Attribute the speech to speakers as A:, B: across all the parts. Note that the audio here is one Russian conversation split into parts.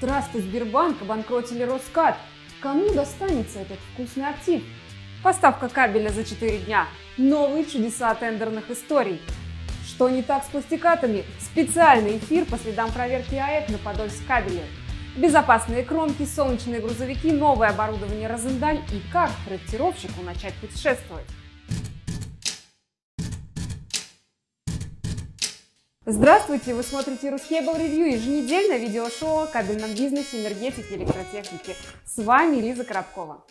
A: Траст и Сбербанк обанкротили Роскат. Кому достанется этот вкусный актив? Поставка кабеля за 4 дня. Новые чудеса тендерных историй. Что не так с пластикатами? Специальный эфир по следам проверки АЭК на Подольск кабеле. Безопасные кромки, солнечные грузовики, новое оборудование Розендаль и как проектировщику начать путешествовать. Здравствуйте! Вы смотрите Ruscable Review, еженедельное видеошоу о кабельном бизнесе, энергетике электротехнике. С вами Лиза Коробкова.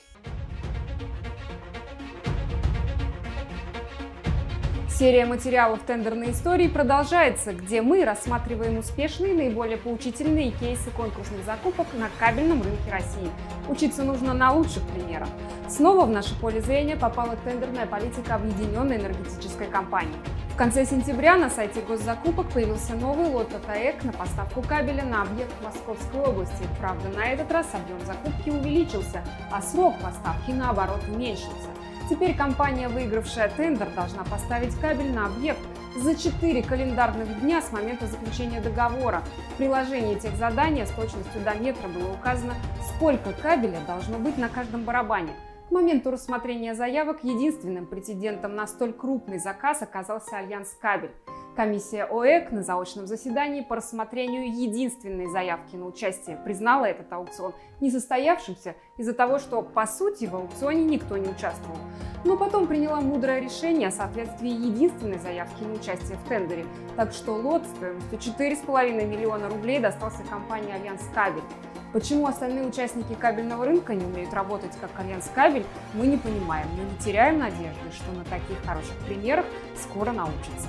A: Серия материалов «Тендерные истории» продолжается, где мы рассматриваем успешные, наиболее поучительные кейсы конкурсных закупок на кабельном рынке России. Учиться нужно на лучших примерах. Снова в наше поле зрения попала тендерная политика Объединенной энергетической компании. Конце сентября на сайте госзакупок появился новый лот от АЭК на поставку кабеля на объект Московской области. Правда, на этот раз объем закупки увеличился, а срок поставки, наоборот, уменьшился. Теперь компания, выигравшая тендер, должна поставить кабель на объект за 4 календарных дня с момента заключения договора. В приложении тех задания с точностью до метра было указано, сколько кабеля должно быть на каждом барабане. К моменту рассмотрения заявок единственным претендентом на столь крупный заказ оказался Альянс Кабель. Комиссия ОЭК на заочном заседании по рассмотрению единственной заявки на участие признала этот аукцион несостоявшимся из-за того, что, по сути, в аукционе никто не участвовал. Но потом приняла мудрое решение о соответствии единственной заявки на участие в тендере, так что лот стоимостью 4,5 миллиона рублей достался компании «Альянс Кабель». Почему остальные участники кабельного рынка не умеют работать как Альянс Кабель, мы не понимаем, но не теряем надежды, что на таких хороших примерах скоро научатся.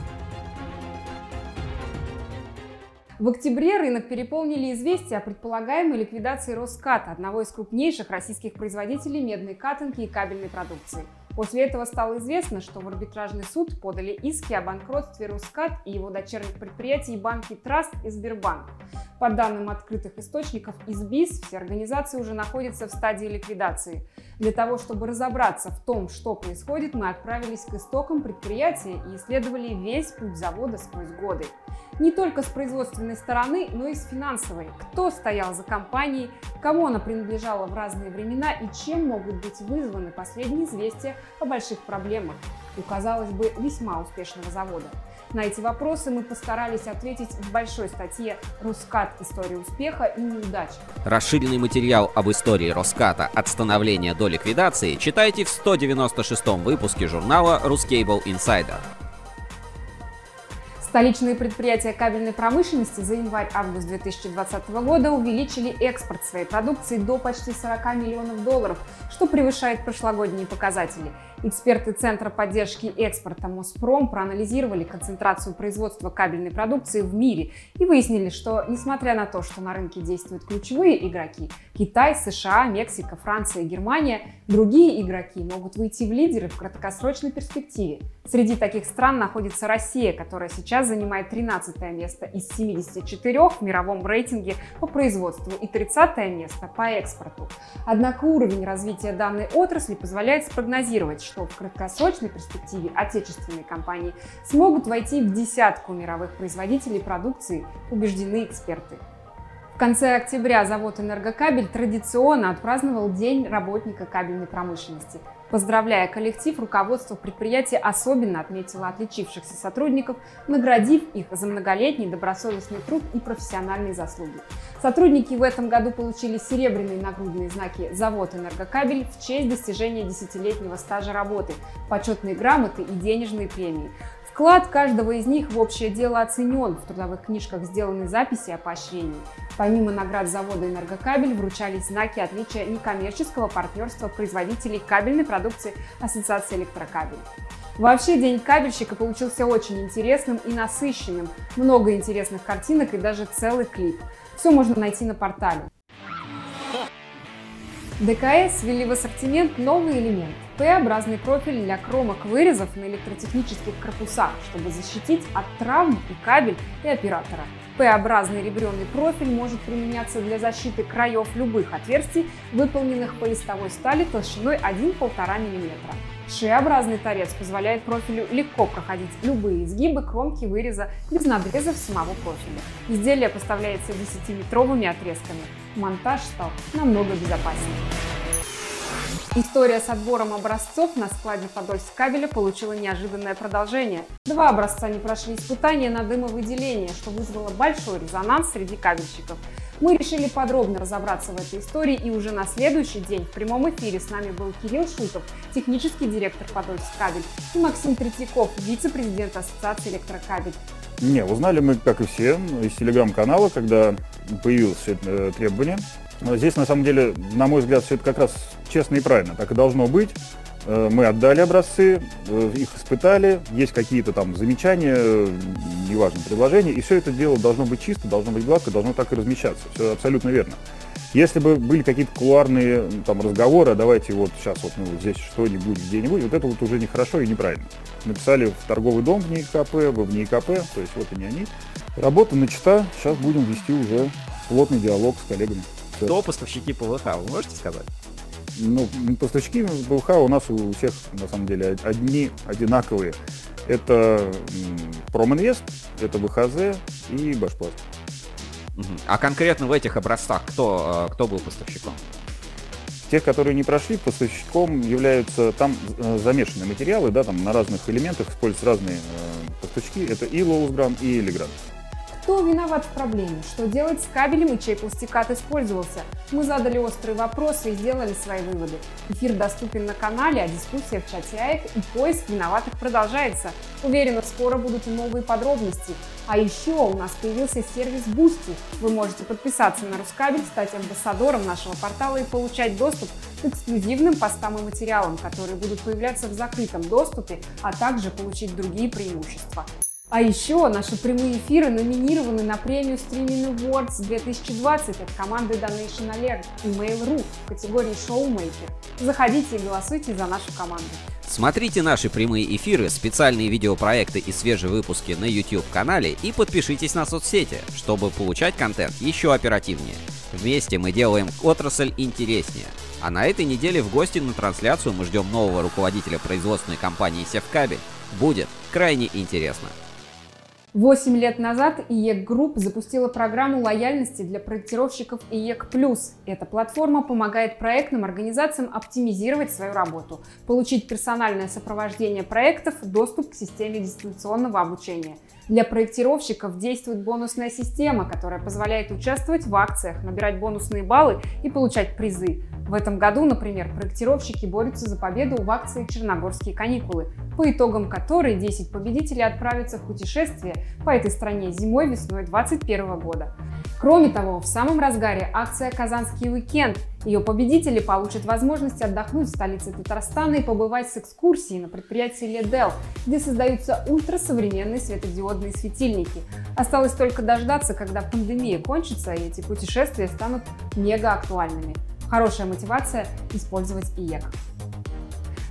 A: В октябре рынок переполнили известия о предполагаемой ликвидации Росската, одного из крупнейших российских производителей медной катанки и кабельной продукции. После этого стало известно, что в арбитражный суд подали иски о банкротстве Росскат и его дочерних предприятий банки Траст и Сбербанк. По данным открытых источников из БИС, все организации уже находятся в стадии ликвидации. Для того, чтобы разобраться в том, что происходит, мы отправились к истокам предприятия и исследовали весь путь завода сквозь годы. Не только с производственной стороны, но и с финансовой. Кто стоял за компанией, кому она принадлежала в разные времена и чем могут быть вызваны последние известия о больших проблемах у, казалось бы, весьма успешного завода. На эти вопросы мы постарались ответить в большой статье «Рускат. История успеха и неудач».
B: Расширенный материал об истории Роската от становления до ликвидации читайте в 196 выпуске журнала «Рускейбл Insider».
A: Столичные предприятия кабельной промышленности за январь-август 2020 года увеличили экспорт своей продукции до почти 40 миллионов долларов, что превышает прошлогодние показатели. Эксперты Центра поддержки экспорта Моспром проанализировали концентрацию производства кабельной продукции в мире и выяснили, что несмотря на то, что на рынке действуют ключевые игроки – Китай, США, Мексика, Франция Германия, другие игроки могут выйти в лидеры в краткосрочной перспективе. Среди таких стран находится Россия, которая сейчас занимает 13 место из 74 в мировом рейтинге по производству и 30 место по экспорту. Однако уровень развития данной отрасли позволяет спрогнозировать, что в краткосрочной перспективе отечественные компании смогут войти в десятку мировых производителей продукции, убеждены эксперты. В конце октября завод «Энергокабель» традиционно отпраздновал День работника кабельной промышленности – Поздравляя коллектив, руководство предприятия особенно отметило отличившихся сотрудников, наградив их за многолетний добросовестный труд и профессиональные заслуги. Сотрудники в этом году получили серебряные нагрудные знаки «Завод Энергокабель» в честь достижения десятилетнего стажа работы, почетные грамоты и денежные премии. Вклад каждого из них в общее дело оценен. В трудовых книжках сделаны записи о поощрении. Помимо наград завода «Энергокабель» вручались знаки отличия некоммерческого партнерства производителей кабельной продукции Ассоциации электрокабелей. Вообще день кабельщика получился очень интересным и насыщенным. Много интересных картинок и даже целый клип. Все можно найти на портале. ДКС ввели в ассортимент новый элемент – П-образный профиль для кромок вырезов на электротехнических корпусах, чтобы защитить от травм и кабель, и оператора. П-образный ребренный профиль может применяться для защиты краев любых отверстий, выполненных по листовой стали толщиной 1-1,5 мм. Ш-образный торец позволяет профилю легко проходить любые изгибы кромки выреза без надрезов самого профиля. Изделие поставляется 10-метровыми отрезками. Монтаж стал намного безопаснее. История с отбором образцов на складе Подольск кабеля получила неожиданное продолжение. Два образца не прошли испытания на дымовыделение, что вызвало большой резонанс среди кабельщиков. Мы решили подробно разобраться в этой истории, и уже на следующий день в прямом эфире с нами был Кирилл Шутов, технический директор Подольск кабель, и Максим Третьяков, вице-президент Ассоциации электрокабель.
C: Не, узнали мы, как и все, из телеграм-канала, когда появилось это требование Здесь, на самом деле, на мой взгляд, все это как раз честно и правильно. Так и должно быть. Э, мы отдали образцы, э, их испытали, есть какие-то там замечания, неважно, предложения, и все это дело должно быть чисто, должно быть гладко, должно так и размещаться. Все абсолютно верно. Если бы были какие-то кулуарные там разговоры, а давайте вот сейчас вот ну, здесь что-нибудь, где-нибудь, вот это вот уже нехорошо и неправильно. Написали в торговый дом в НИИКП, в НИИКП, то есть вот они они. Работа начата, сейчас будем вести уже плотный диалог с коллегами.
B: Кто поставщики ПВХ, вы можете сказать?
C: Ну, поставщики ПВХ у нас у всех, на самом деле, одни одинаковые. Это Проминвест, это ВХЗ и Башпласт.
B: А конкретно в этих образцах кто, э, кто был поставщиком?
C: Тех, которые не прошли, поставщиком являются там э, замешанные материалы, да, там на разных элементах используются разные э, поставщики. Это и Лоусгран, и Элигран.
A: Кто виноват в проблеме? Что делать с кабелем и чей пластикат использовался? Мы задали острые вопросы и сделали свои выводы. Эфир доступен на канале, а дискуссия в чате АЭК и поиск виноватых продолжается. Уверена, скоро будут и новые подробности. А еще у нас появился сервис Boosty. Вы можете подписаться на Рускабель, стать амбассадором нашего портала и получать доступ к эксклюзивным постам и материалам, которые будут появляться в закрытом доступе, а также получить другие преимущества. А еще наши прямые эфиры номинированы на премию Streaming Awards 2020 от команды Donation Alert и Mail.ru в категории Showmaker. Заходите и голосуйте за нашу команду.
B: Смотрите наши прямые эфиры, специальные видеопроекты и свежие выпуски на YouTube-канале и подпишитесь на соцсети, чтобы получать контент еще оперативнее. Вместе мы делаем отрасль интереснее. А на этой неделе в гости на трансляцию мы ждем нового руководителя производственной компании Севкабель. Будет крайне интересно.
A: Восемь лет назад IEK Group запустила программу лояльности для проектировщиков IEK Plus. Эта платформа помогает проектным организациям оптимизировать свою работу, получить персональное сопровождение проектов, доступ к системе дистанционного обучения. Для проектировщиков действует бонусная система, которая позволяет участвовать в акциях, набирать бонусные баллы и получать призы. В этом году, например, проектировщики борются за победу в акции «Черногорские каникулы», по итогам которой 10 победителей отправятся в путешествие по этой стране зимой-весной 2021 года. Кроме того, в самом разгаре акция «Казанский уикенд». Ее победители получат возможность отдохнуть в столице Татарстана и побывать с экскурсией на предприятии Ледел, где создаются ультрасовременные светодиодные светильники. Осталось только дождаться, когда пандемия кончится и эти путешествия станут мега актуальными. Хорошая мотивация – использовать IEK.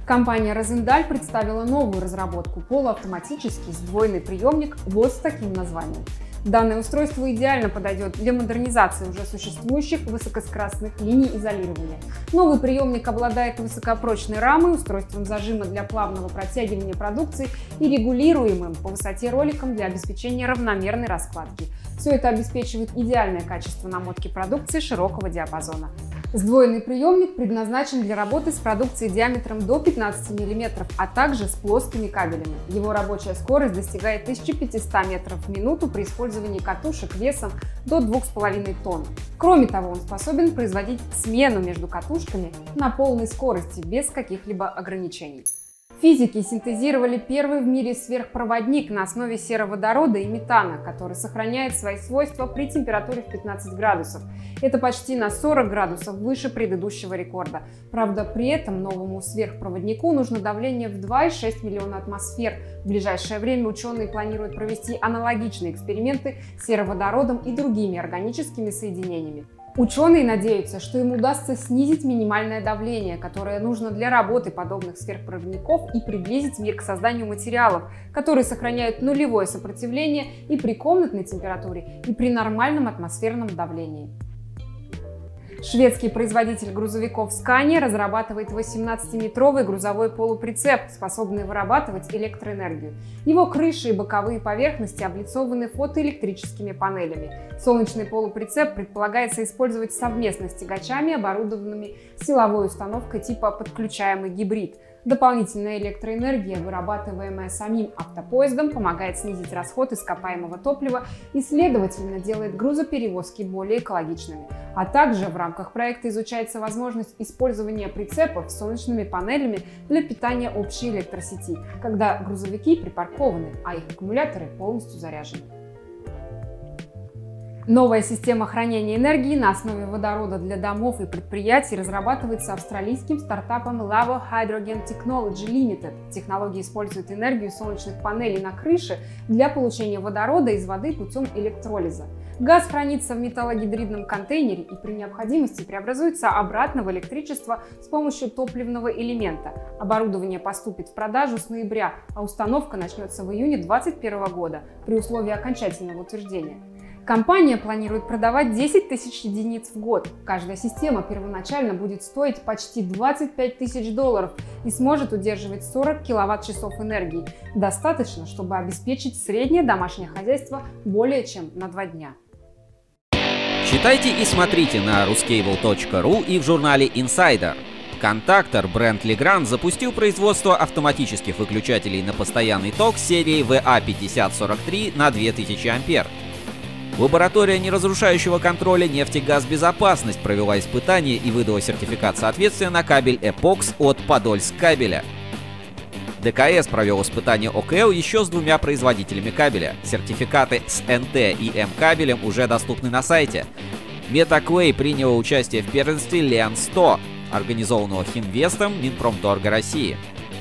A: Компания Rosendahl представила новую разработку – полуавтоматический сдвоенный приемник вот с таким названием. Данное устройство идеально подойдет для модернизации уже существующих высокоскоростных линий изолирования. Новый приемник обладает высокопрочной рамой, устройством зажима для плавного протягивания продукции и регулируемым по высоте роликом для обеспечения равномерной раскладки. Все это обеспечивает идеальное качество намотки продукции широкого диапазона. Сдвоенный приемник предназначен для работы с продукцией диаметром до 15 мм, а также с плоскими кабелями. Его рабочая скорость достигает 1500 метров в минуту при использовании катушек весом до 2,5 тонн. Кроме того, он способен производить смену между катушками на полной скорости без каких-либо ограничений. Физики синтезировали первый в мире сверхпроводник на основе сероводорода и метана, который сохраняет свои свойства при температуре в 15 градусов. Это почти на 40 градусов выше предыдущего рекорда. Правда, при этом новому сверхпроводнику нужно давление в 2,6 миллиона атмосфер. В ближайшее время ученые планируют провести аналогичные эксперименты с сероводородом и другими органическими соединениями. Ученые надеются, что им удастся снизить минимальное давление, которое нужно для работы подобных сверхпроводников и приблизить мир к созданию материалов, которые сохраняют нулевое сопротивление и при комнатной температуре, и при нормальном атмосферном давлении. Шведский производитель грузовиков Scania разрабатывает 18-метровый грузовой полуприцеп, способный вырабатывать электроэнергию. Его крыши и боковые поверхности облицованы фотоэлектрическими панелями. Солнечный полуприцеп предполагается использовать совместно с тягачами, оборудованными силовой установкой типа подключаемый гибрид – Дополнительная электроэнергия, вырабатываемая самим автопоездом, помогает снизить расход ископаемого топлива и, следовательно, делает грузоперевозки более экологичными. А также в рамках проекта изучается возможность использования прицепов с солнечными панелями для питания общей электросети, когда грузовики припаркованы, а их аккумуляторы полностью заряжены. Новая система хранения энергии на основе водорода для домов и предприятий разрабатывается австралийским стартапом Lavo Hydrogen Technology Limited. Технология использует энергию солнечных панелей на крыше для получения водорода из воды путем электролиза. Газ хранится в металлогидридном контейнере и при необходимости преобразуется обратно в электричество с помощью топливного элемента. Оборудование поступит в продажу с ноября, а установка начнется в июне 2021 года при условии окончательного утверждения. Компания планирует продавать 10 тысяч единиц в год. Каждая система первоначально будет стоить почти 25 тысяч долларов и сможет удерживать 40 киловатт-часов энергии. Достаточно, чтобы обеспечить среднее домашнее хозяйство более чем на два дня.
B: Читайте и смотрите на ruscable.ru и в журнале Insider. Контактор бренд Legrand запустил производство автоматических выключателей на постоянный ток серии VA5043 на 2000 ампер. Лаборатория неразрушающего контроля нефтегазбезопасность провела испытание и выдала сертификат соответствия на кабель Epox от Подольск кабеля. ДКС провел испытание ОКЛ еще с двумя производителями кабеля. Сертификаты с НТ и М кабелем уже доступны на сайте. Метаклей приняла участие в первенстве Лен 100, организованного Хинвестом Минпромторга России.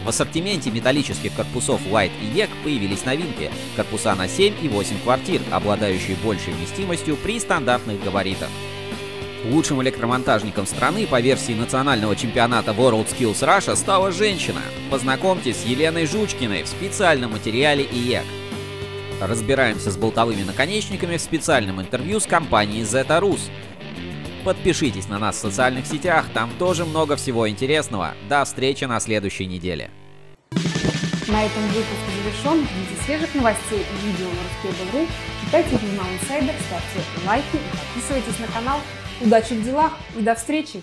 B: В ассортименте металлических корпусов Light и EEC появились новинки – корпуса на 7 и 8 квартир, обладающие большей вместимостью при стандартных габаритах. Лучшим электромонтажником страны по версии национального чемпионата World Skills Russia стала женщина. Познакомьтесь с Еленой Жучкиной в специальном материале IEK. Разбираемся с болтовыми наконечниками в специальном интервью с компанией Zeta. Подпишитесь на нас в социальных сетях, там тоже много всего интересного. До встречи на следующей неделе.
A: На этом выпуск завершен. Для свежих новостей и видео на RusCable.ru читайте журнал Insider, ставьте лайки и подписывайтесь на канал. Удачи в делах и до встречи!